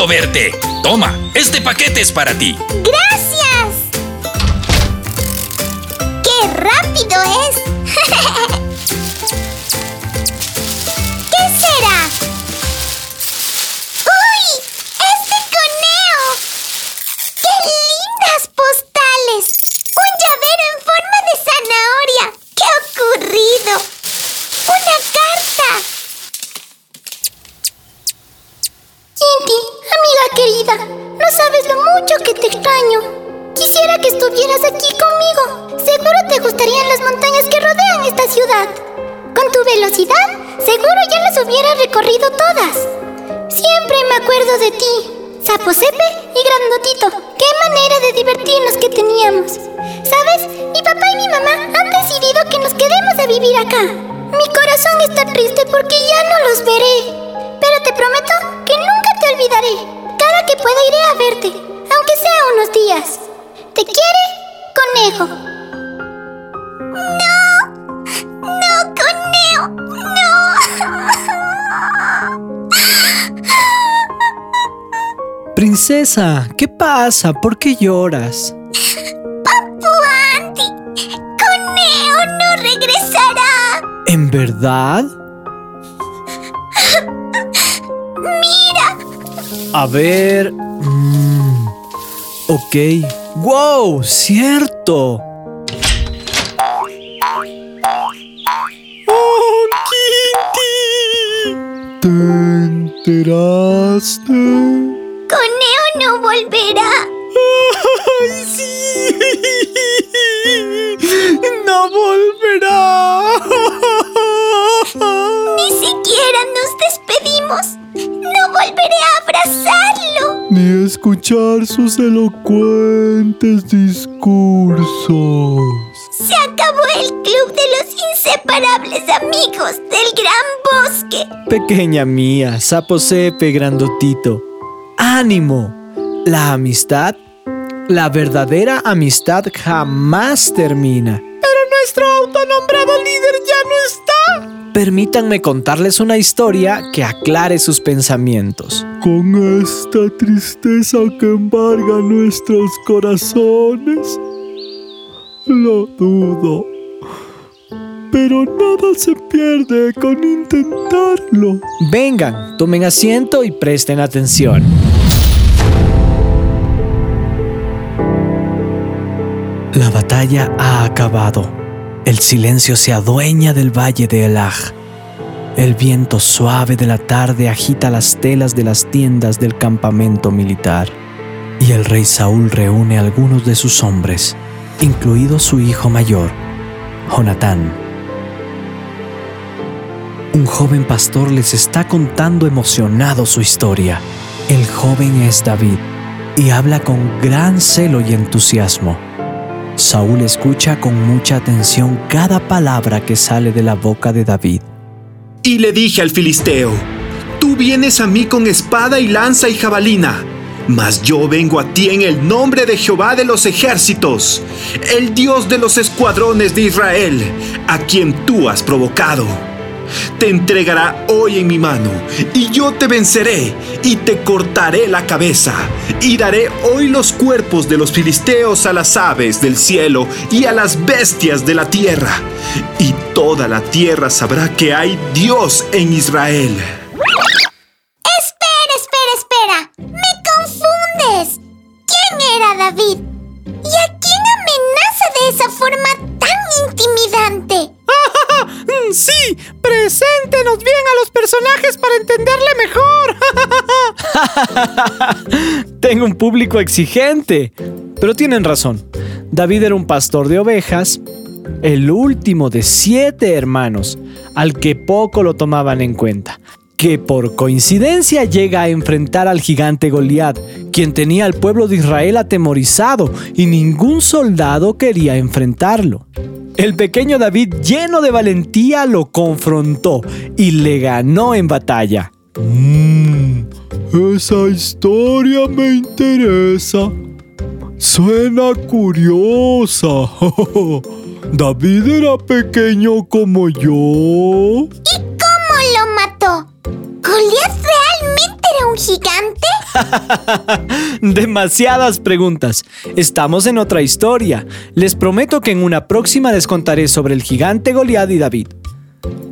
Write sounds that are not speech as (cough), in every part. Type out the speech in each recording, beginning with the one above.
Gusto verte. Toma, este paquete es para ti. ¡Gracias! Querida, no sabes lo mucho que te extraño. Quisiera que estuvieras aquí conmigo. Seguro te gustarían las montañas que rodean esta ciudad. Con tu velocidad, seguro ya las hubieras recorrido todas. Siempre me acuerdo de ti, Sapo Sepe y Grandotito. ¡Qué manera de divertirnos que teníamos! ¿Sabes? Mi papá y mi mamá han decidido que nos quedemos a vivir acá. Mi corazón está triste porque ya no los veré. Pero te prometo que nunca te olvidaré. Que pueda iré a verte, aunque sea unos días. ¿Te quiere? Conejo. No, no, conejo, no. Princesa, ¿qué pasa? ¿Por qué lloras? Papu Andy, conejo no regresará. ¿En verdad? A ver... mm, ok. ¡Wow! ¡Cierto! ¡Oh, Kitty! ¿Te enteraste? Escuchar sus elocuentes discursos. Se acabó el club de los inseparables amigos del gran bosque. Pequeña mía, sapo sepe grandotito. ¡Ánimo! La amistad, la verdadera amistad jamás termina. Pero nuestro autonombrado líder ya no está. Permítanme contarles una historia que aclare sus pensamientos. Con esta tristeza que embarga nuestros corazones, lo dudo. Pero nada se pierde con intentarlo. Vengan, tomen asiento y presten atención. La batalla ha acabado. El silencio se adueña del valle de Elaj. El viento suave de la tarde agita las telas de las tiendas del campamento militar. Y el rey Saúl reúne a algunos de sus hombres, incluido su hijo mayor, Jonatán. Un joven pastor les está contando emocionado su historia. El joven es David y habla con gran celo y entusiasmo. Saúl escucha con mucha atención cada palabra que sale de la boca de David. Y le dije al filisteo, tú vienes a mí con espada y lanza y jabalina, mas yo vengo a ti en el nombre de Jehová de los ejércitos, el Dios de los escuadrones de Israel, a quien tú has provocado. Te entregará hoy en mi mano, y yo te venceré, y te cortaré la cabeza, y daré hoy los cuerpos de los filisteos a las aves del cielo y a las bestias de la tierra, y toda la tierra sabrá que hay Dios en Israel. Espera, espera, espera. Me confundes. ¿Quién era David? ¿Y a quién amenaza de esa forma tan intimidante? (laughs) Sí, preséntenos bien a los personajes para entenderle mejor. (laughs) Tengo un público exigente. Pero tienen razón. David era un pastor de ovejas, el último de siete hermanos, al que poco lo tomaban en cuenta. Que por coincidencia llega a enfrentar al gigante Goliat, quien tenía al pueblo de Israel atemorizado y ningún soldado quería enfrentarlo. El pequeño David, lleno de valentía, lo confrontó y le ganó en batalla. Mmm, esa historia me interesa. Suena curiosa. (laughs) David era pequeño como yo. ¿Goliath realmente era un gigante? (laughs) Demasiadas preguntas. Estamos en otra historia. Les prometo que en una próxima les contaré sobre el gigante Goliath y David.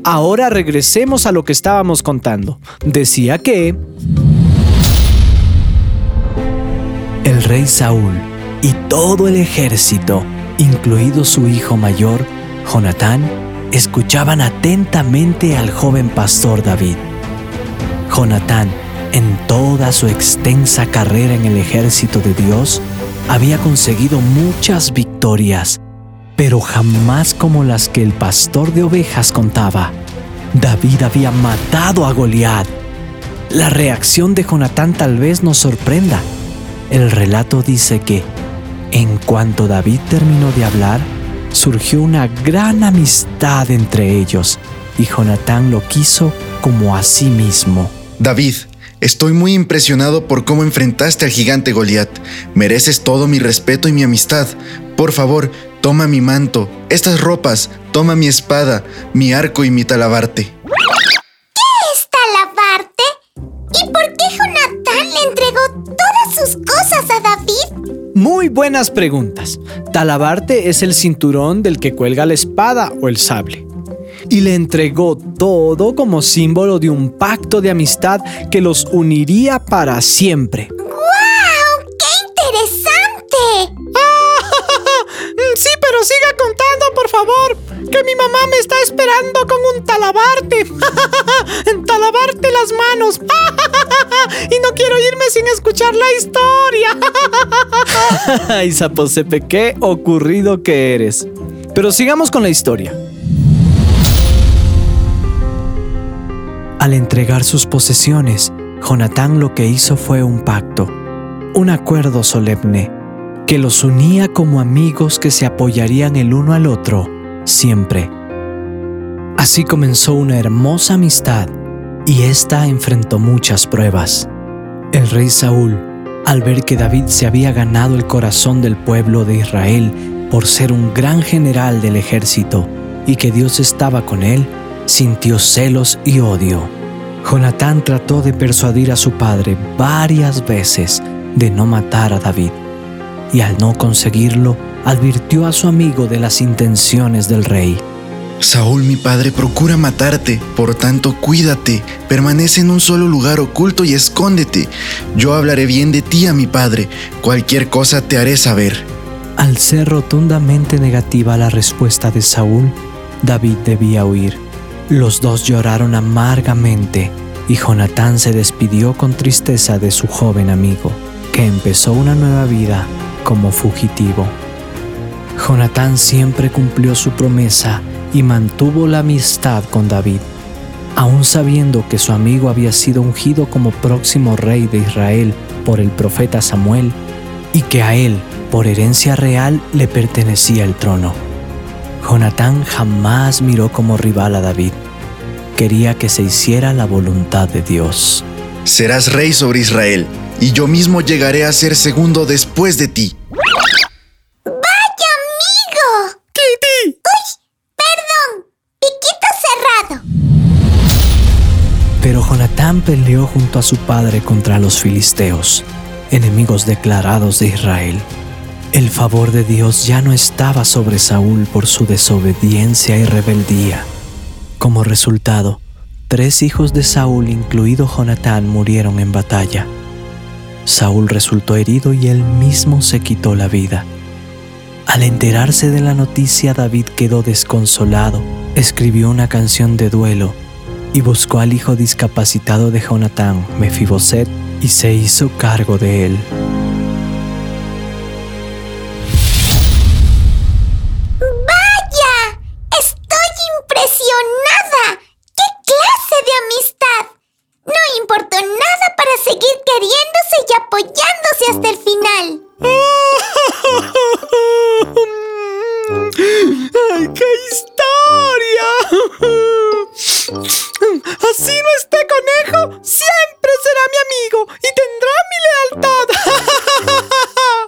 Ahora regresemos a lo que estábamos contando. Decía que... El rey Saúl y todo el ejército, incluido su hijo mayor, Jonatán, escuchaban atentamente al joven pastor David. Jonatán, en toda su extensa carrera en el ejército de Dios, había conseguido muchas victorias, pero jamás como las que el pastor de ovejas contaba. David había matado a Goliat. La reacción de Jonatán tal vez nos sorprenda. El relato dice que en cuanto David terminó de hablar, surgió una gran amistad entre ellos y Jonatán lo quiso como a sí mismo. David, estoy muy impresionado por cómo enfrentaste al gigante Goliat. Mereces todo mi respeto y mi amistad. Por favor, toma mi manto, estas ropas, toma mi espada, mi arco y mi talabarte. ¿Qué es talabarte? ¿Y por qué Jonatán le entregó todas sus cosas a David? Muy buenas preguntas. Talabarte es el cinturón del que cuelga la espada o el sable. Y le entregó todo como símbolo de un pacto de amistad que los uniría para siempre. ¡Guau! ¡Qué interesante! (laughs) sí, pero siga contando, por favor. Que mi mamá me está esperando con un talabarte. (laughs) talabarte las manos. (laughs) y no quiero irme sin escuchar la historia. Ay, Zaposepe, qué ocurrido que eres. Pero sigamos con la historia. Al entregar sus posesiones, Jonatán lo que hizo fue un pacto, un acuerdo solemne, que los unía como amigos que se apoyarían el uno al otro siempre. Así comenzó una hermosa amistad y ésta enfrentó muchas pruebas. El rey Saúl, al ver que David se había ganado el corazón del pueblo de Israel por ser un gran general del ejército y que Dios estaba con él, sintió celos y odio. Jonatán trató de persuadir a su padre varias veces de no matar a David, y al no conseguirlo, advirtió a su amigo de las intenciones del rey. Saúl, mi padre, procura matarte, por tanto cuídate, permanece en un solo lugar oculto y escóndete. Yo hablaré bien de ti a mi padre, cualquier cosa te haré saber. Al ser rotundamente negativa la respuesta de Saúl, David debía huir. Los dos lloraron amargamente y Jonatán se despidió con tristeza de su joven amigo, que empezó una nueva vida como fugitivo. Jonatán siempre cumplió su promesa y mantuvo la amistad con David, aun sabiendo que su amigo había sido ungido como próximo rey de Israel por el profeta Samuel y que a él, por herencia real, le pertenecía el trono. Jonatán jamás miró como rival a David. Quería que se hiciera la voluntad de Dios. Serás rey sobre Israel, y yo mismo llegaré a ser segundo después de ti. ¡Vaya amigo! ¡Kitty! ¡Uy! Perdón. Piquito cerrado. Pero Jonatán peleó junto a su padre contra los filisteos, enemigos declarados de Israel. El favor de Dios ya no estaba sobre Saúl por su desobediencia y rebeldía. Como resultado, tres hijos de Saúl, incluido Jonatán, murieron en batalla. Saúl resultó herido y él mismo se quitó la vida. Al enterarse de la noticia, David quedó desconsolado, escribió una canción de duelo y buscó al hijo discapacitado de Jonatán, Mefiboset, y se hizo cargo de él. (laughs) Así nuestro conejo siempre será mi amigo y tendrá mi lealtad.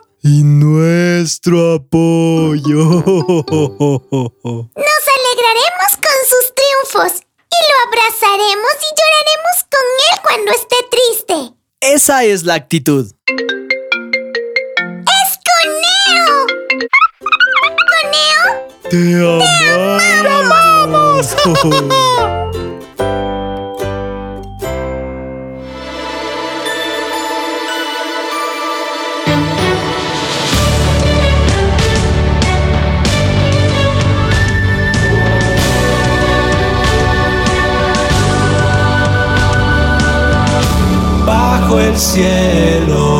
(laughs) y nuestro apoyo. (laughs) Nos alegraremos con sus triunfos y lo abrazaremos y lloraremos con él cuando esté triste. Esa es la actitud. ¡Es Coneo! ¡Coneo! ¡Te amamos! Bajo el cielo.